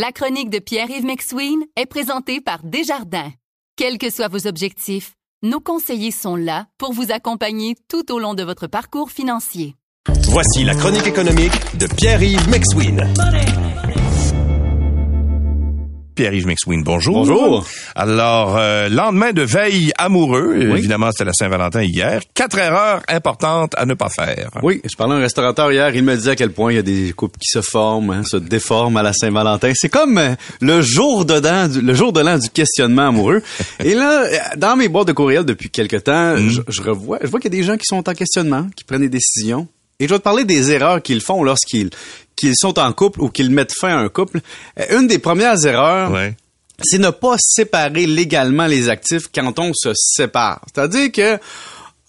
La chronique de Pierre-Yves McSween est présentée par Desjardins. Quels que soient vos objectifs, nos conseillers sont là pour vous accompagner tout au long de votre parcours financier. Voici la chronique économique de Pierre-Yves McSween. Pierre-Yves McSween, bonjour. Bonjour. Alors, euh, lendemain de veille amoureux, Oui. évidemment, c'était la Saint-Valentin hier. Quatre erreurs importantes à ne pas faire. Oui, je parlais à un restaurateur hier, il me disait à quel point il y a des couples qui se forment, hein, se déforment à la Saint-Valentin. C'est comme euh, le jour dedans, du, le jour de l'an du questionnement amoureux. Et là, euh, dans mes boîtes de courriel depuis quelque temps, je, je revois, je vois qu'il y a des gens qui sont en questionnement, qui prennent des décisions. Et je vais te parler des erreurs qu'ils font lorsqu'ils qu'ils sont en couple ou qu'ils mettent fin à un couple. Euh, Une des premières erreurs, Ouais. c'est ne pas séparer légalement les actifs quand on se sépare. C'est-à-dire que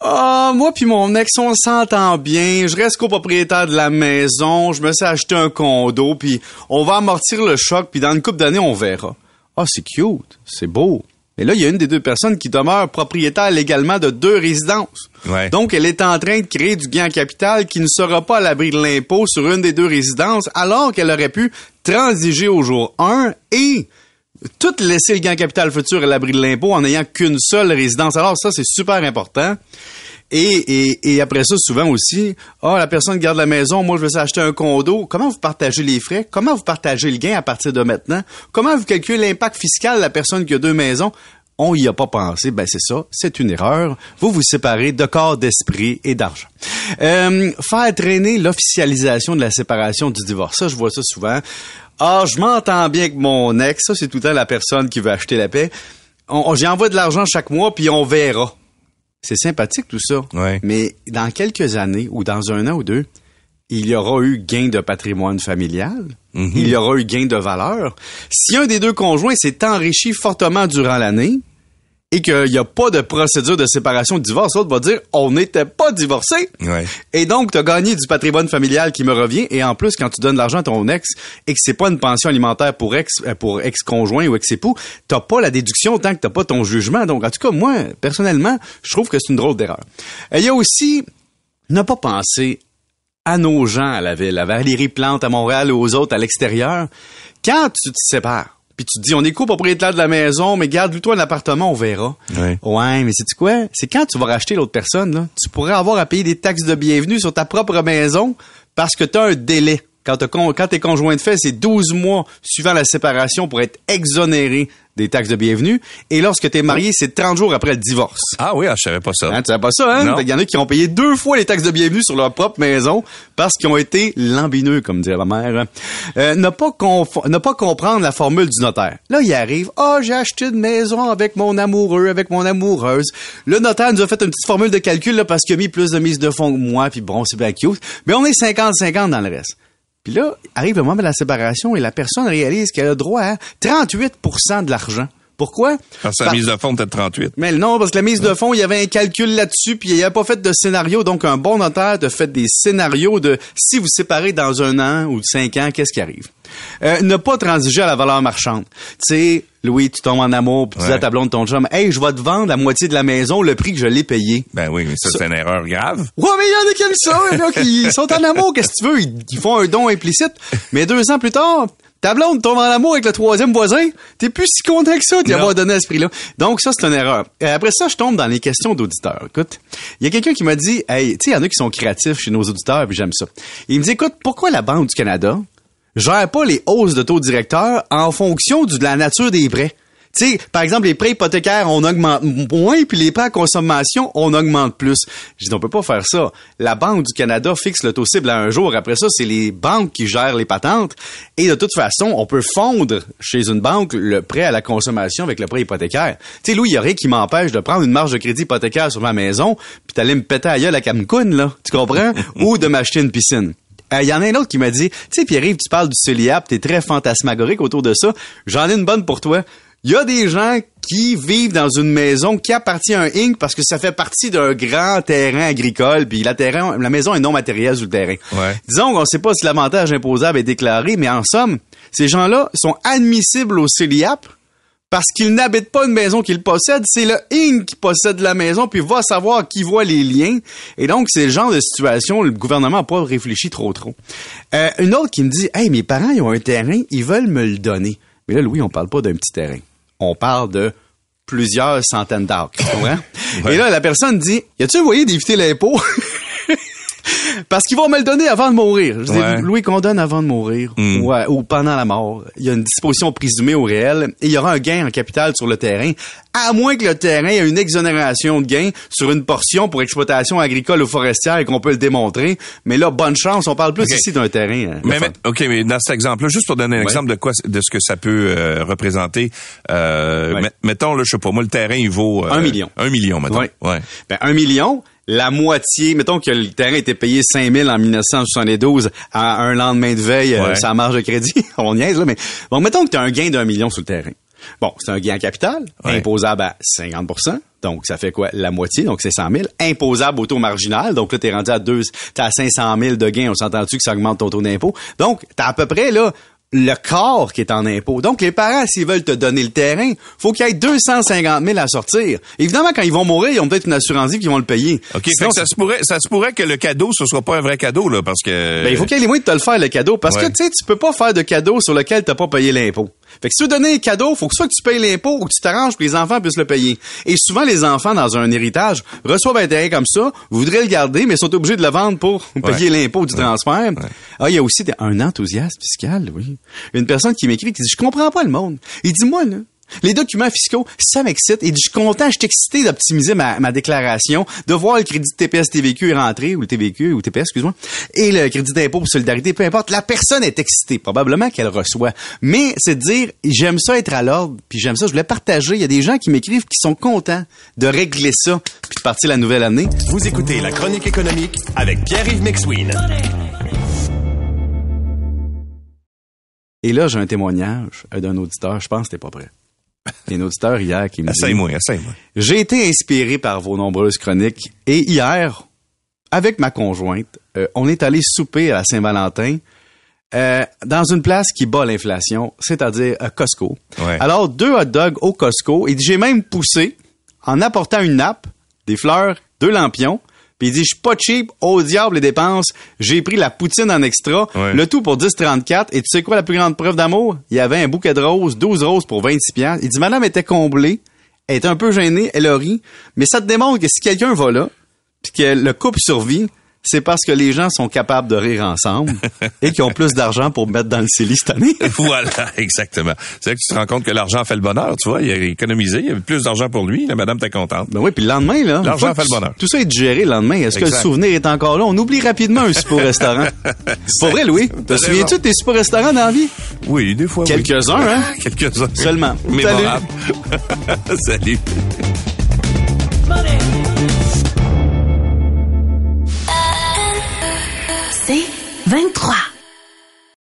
ah, moi puis mon ex, on s'entend bien. Je reste copropriétaire de la maison. Je me suis acheté un condo, puis on va amortir le choc, puis dans une couple d'années, on verra. Ah, c'est cute, c'est beau. Mais là, il y a une des deux personnes qui demeure propriétaire légalement de deux résidences. Ouais. Donc, elle est en train de créer du gain en capital qui ne sera pas à l'abri de l'impôt sur une des deux résidences, alors qu'elle aurait pu transiger au jour 1 et tout laisser le gain en capital futur à l'abri de l'impôt en n'ayant qu'une seule résidence. Alors ça, c'est super important. Et, et, et après ça, souvent aussi, ah, la personne garde la maison, moi je veux acheter un condo. Comment vous partagez les frais? Comment vous partagez le gain à partir de maintenant? Comment vous calculez l'impact fiscal de la personne qui a deux maisons? On y a pas pensé. Ben c'est ça, c'est une erreur. Vous vous séparez de corps, d'esprit et d'argent. Euh, faire traîner l'officialisation de la séparation du divorce. Ça, je vois ça souvent. Ah, je m'entends bien avec mon ex. Ça, c'est tout le temps la personne qui veut acheter la paix. On, on- J'y envoie de l'argent chaque mois, puis on verra. C'est sympathique tout ça. Ouais. Mais dans quelques années ou dans un an ou deux, il y aura eu gain de patrimoine familial. Mhm. Il y aura eu gain de valeur. Si un des deux conjoints s'est enrichi fortement durant l'année et qu'il n'y a pas de procédure de séparation de divorce, l'autre va dire on n'était pas divorcés. Ouais. Et donc, tu as gagné du patrimoine familial qui me revient. Et en plus, quand tu donnes de l'argent à ton ex et que c'est pas une pension alimentaire pour ex euh, pour ex-conjoint ou ex-époux, t'as pas la déduction tant que t'as pas ton jugement. Donc, en tout cas, moi, personnellement, je trouve que c'est une drôle d'erreur. Il y a aussi ne pas penser à nos gens à la ville, à Valérie Plante à Montréal ou aux autres à l'extérieur. Quand tu te sépares, puis tu te dis, on est copropriétaire de la maison, mais garde-toi un appartement, on verra. Ouais. Ouais, mais c'est quoi? C'est quand tu vas racheter l'autre personne, là, tu pourrais avoir à payer des taxes de bienvenue sur ta propre maison parce que tu as un délai. Quand, t'as con- quand t'es conjoint de fait, c'est 12 mois suivant la séparation pour être exonéré des taxes de bienvenue. Et lorsque t'es marié, c'est 30 jours après le divorce. Ah oui, ah, je savais pas ça. Hein, tu savais pas ça, hein? Il y en a qui ont payé deux fois les taxes de bienvenue sur leur propre maison parce qu'ils ont été lambineux, comme dirait la mère. Euh, ne, pas confo- ne pas comprendre la formule du notaire. Là, il arrive, ah, j'ai acheté une maison avec mon amoureux, avec mon amoureuse. Le notaire nous a fait une petite formule de calcul là, parce qu'il a mis plus de mise de fonds que moi, puis bon, c'est bien cute. Mais on est 50-50 dans le reste. Puis là, arrive le moment de la séparation et la personne réalise qu'elle a droit à 38% de l'argent. Pourquoi? Parce que la Par- mise de fond était de 38. mais non, parce que la mise de fonds, il y avait un calcul là-dessus, puis il n'y a pas fait de scénario. Donc, un bon notaire te fait des scénarios de si vous séparez dans un an ou cinq ans, qu'est-ce qui arrive? Euh, ne pas transiger à la valeur marchande. Tu sais, Louis, tu tombes en amour, puis tu dis à ta blonde, ton chum, hey, je vais te vendre la moitié de la maison, le prix que je l'ai payé. Ben oui, mais ça, c'est une erreur grave. Ouais, mais il y en a qui aiment ça, il y en a qui sont en amour, qu'est-ce que tu veux? Ils, ils font un don implicite. Mais deux ans plus tard, ta blonde tombe en amour avec le troisième voisin. T'es plus si content que ça Non. avoir donné à ce prix-là. Donc, ça, c'est une erreur. Et après ça, je tombe dans les questions d'auditeurs. Écoute, il y a quelqu'un qui m'a dit, hey, tu sais, il y en a qui sont créatifs chez nos auditeurs, puis j'aime ça. Il me dit, écoute, pourquoi la Banque du Canada gère pas les hausses de taux directeurs en fonction de la nature des prêts? Tu sais, par exemple, les prêts hypothécaires, on augmente moins, puis les prêts à consommation, on augmente plus. Je dis, on peut pas faire ça. La Banque du Canada fixe le taux cible à un jour. Après ça, c'est les banques qui gèrent les patentes. Et de toute façon, on peut fondre chez une banque le prêt à la consommation avec le prêt hypothécaire. Tu sais, Louis, il y a rien qui m'empêche de prendre une marge de crédit hypothécaire sur ma maison, puis d'aller me péter à gueule à Cancun, là. Tu comprends? Ou de m'acheter une piscine. Il y en a un autre qui m'a dit, tu sais, Pierre-Yves, tu parles du celiac, t'es très fantasmagorique autour de ça. J'en ai une bonne pour toi. Il y a des gens qui vivent dans une maison qui appartient à un Inc parce que ça fait partie d'un grand terrain agricole, puis la, terrain, la maison est non matérielle sur le terrain. Ouais. Disons qu'on ne sait pas si l'avantage imposable est déclaré, mais en somme, ces gens-là sont admissibles au CELIAP parce qu'il n'habite pas une maison qu'il possède, c'est le ING qui possède la maison, puis va savoir qui voit les liens. Et donc, c'est le genre de situation où le gouvernement n'a pas réfléchi trop trop. Euh, une autre qui me dit, hey, mes parents, ils ont un terrain, ils veulent me le donner. Mais là, Louis, on parle pas d'un petit terrain. On parle de plusieurs centaines d'acres, tu comprends? Et là, la personne dit, y a-tu un moyen d'éviter l'impôt? Parce qu'ils vont me le donner avant de mourir. Je dis, Ouais. Louis, qu'on donne avant de mourir Mm. ouais, ou pendant la mort. Il y a une disposition présumée au réel et il y aura un gain en capital sur le terrain, à moins que le terrain ait une exonération de gain sur une portion pour exploitation agricole ou forestière et qu'on peut le démontrer. Mais là, bonne chance, on parle plus ici d'un terrain. euh, Mais, mais- OK, mais dans cet exemple-là, juste pour donner un Ouais. exemple de quoi, de ce que ça peut euh, représenter, euh, Ouais. mettons, là, je sais pas, moi, le terrain, il vaut... euh, Un million. Un million, mettons. Ouais. Ben, un million, la moitié, mettons que le terrain était payé 5 000 en 1972 à un lendemain de veille, euh, Ouais. sa marge de crédit, on niaise, là, mais bon, mettons que tu as un gain d'un million sur le terrain. Bon, c'est un gain en capital, Ouais. imposable à 50% donc ça fait quoi? La moitié, donc c'est 100 000. Imposable au taux marginal, donc là, t'es rendu à deux, t'es à 500 000 de gains, on s'entend-tu que ça augmente ton taux d'impôt? Donc, t'as à peu près, là, le corps qui est en impôt. Donc, les parents, s'ils veulent te donner le terrain, faut qu'il y ait 250 000 à sortir. Évidemment, quand ils vont mourir, ils ont peut-être une assurance vie qui vont le payer. OK, fait que ça se pourrait, ça se pourrait que le cadeau, ce soit pas un vrai cadeau, là, parce que... ben, il faut qu'il y ait les moyens de te le faire, le cadeau. Parce Ouais. que, tu sais, tu peux pas faire de cadeau sur lequel t'as pas payé l'impôt. Fait que si tu veux donner un cadeau, faut que soit que tu payes l'impôt ou que tu t'arranges pour que les enfants puissent le payer. Et souvent, les enfants, dans un héritage, reçoivent un terrain comme ça, voudraient le garder, mais sont obligés de le vendre pour payer l'impôt du transfert. Ah, il y a aussi un enthousiasme fiscal, oui. Une personne qui m'écrit qui dit, je comprends pas le monde. Il dit, moi, là, les documents fiscaux, ça m'excite. Dit, je suis content, je suis excité d'optimiser ma, ma déclaration, de voir le crédit de TPS TVQ rentrer, ou le TVQ, ou TPS, excuse-moi, et le crédit d'impôt pour solidarité, peu importe. La personne est excitée, probablement qu'elle reçoit. Mais c'est de dire, j'aime ça être à l'ordre, puis j'aime ça, je voulais partager. Il y a des gens qui m'écrivent qui sont contents de régler ça, puis de partir la nouvelle année. Vous écoutez la chronique économique avec Pierre-Yves McSween. Et là, j'ai un témoignage euh, d'un auditeur, je pense que t'es pas prêt. Il y a un auditeur hier qui me dit... Essaye-moi. J'ai été inspiré par vos nombreuses chroniques et hier, avec ma conjointe, euh, on est allé souper à Saint-Valentin euh, dans une place qui bat l'inflation, c'est-à-dire à Costco. Ouais. Alors, deux hot dogs au Costco et j'ai même poussé en apportant une nappe, des fleurs, deux lampions. Puis il dit, je suis pas cheap, au diable les dépenses. J'ai pris la poutine en extra, Ouais. le tout pour 10,34. Et tu sais quoi la plus grande preuve d'amour? Il y avait un bouquet de roses, 12 roses pour 26 piastres. Il dit, madame était comblée, elle est un peu gênée, elle a ri. Mais ça te démontre que si quelqu'un va là, puis que le couple survit, c'est parce que les gens sont capables de rire ensemble et qu'ils ont plus d'argent pour mettre dans le CELI cette année. voilà, exactement. C'est là que tu te rends compte que l'argent fait le bonheur, tu vois. Il a économisé, il y avait plus d'argent pour lui, la madame t'es contente. Ben oui, puis le lendemain, là. L'argent fait le bonheur. Tout ça est digéré le lendemain. Est-ce que le souvenir est encore là? On oublie rapidement un super restaurant. C'est pas vrai, Louis? Te T'as souviens-tu de tes super restaurants dans la vie? Oui, des fois, oui. Quelques-uns, hein? Quelques-uns. Seulement. Mémorable. Salut. C'est 23.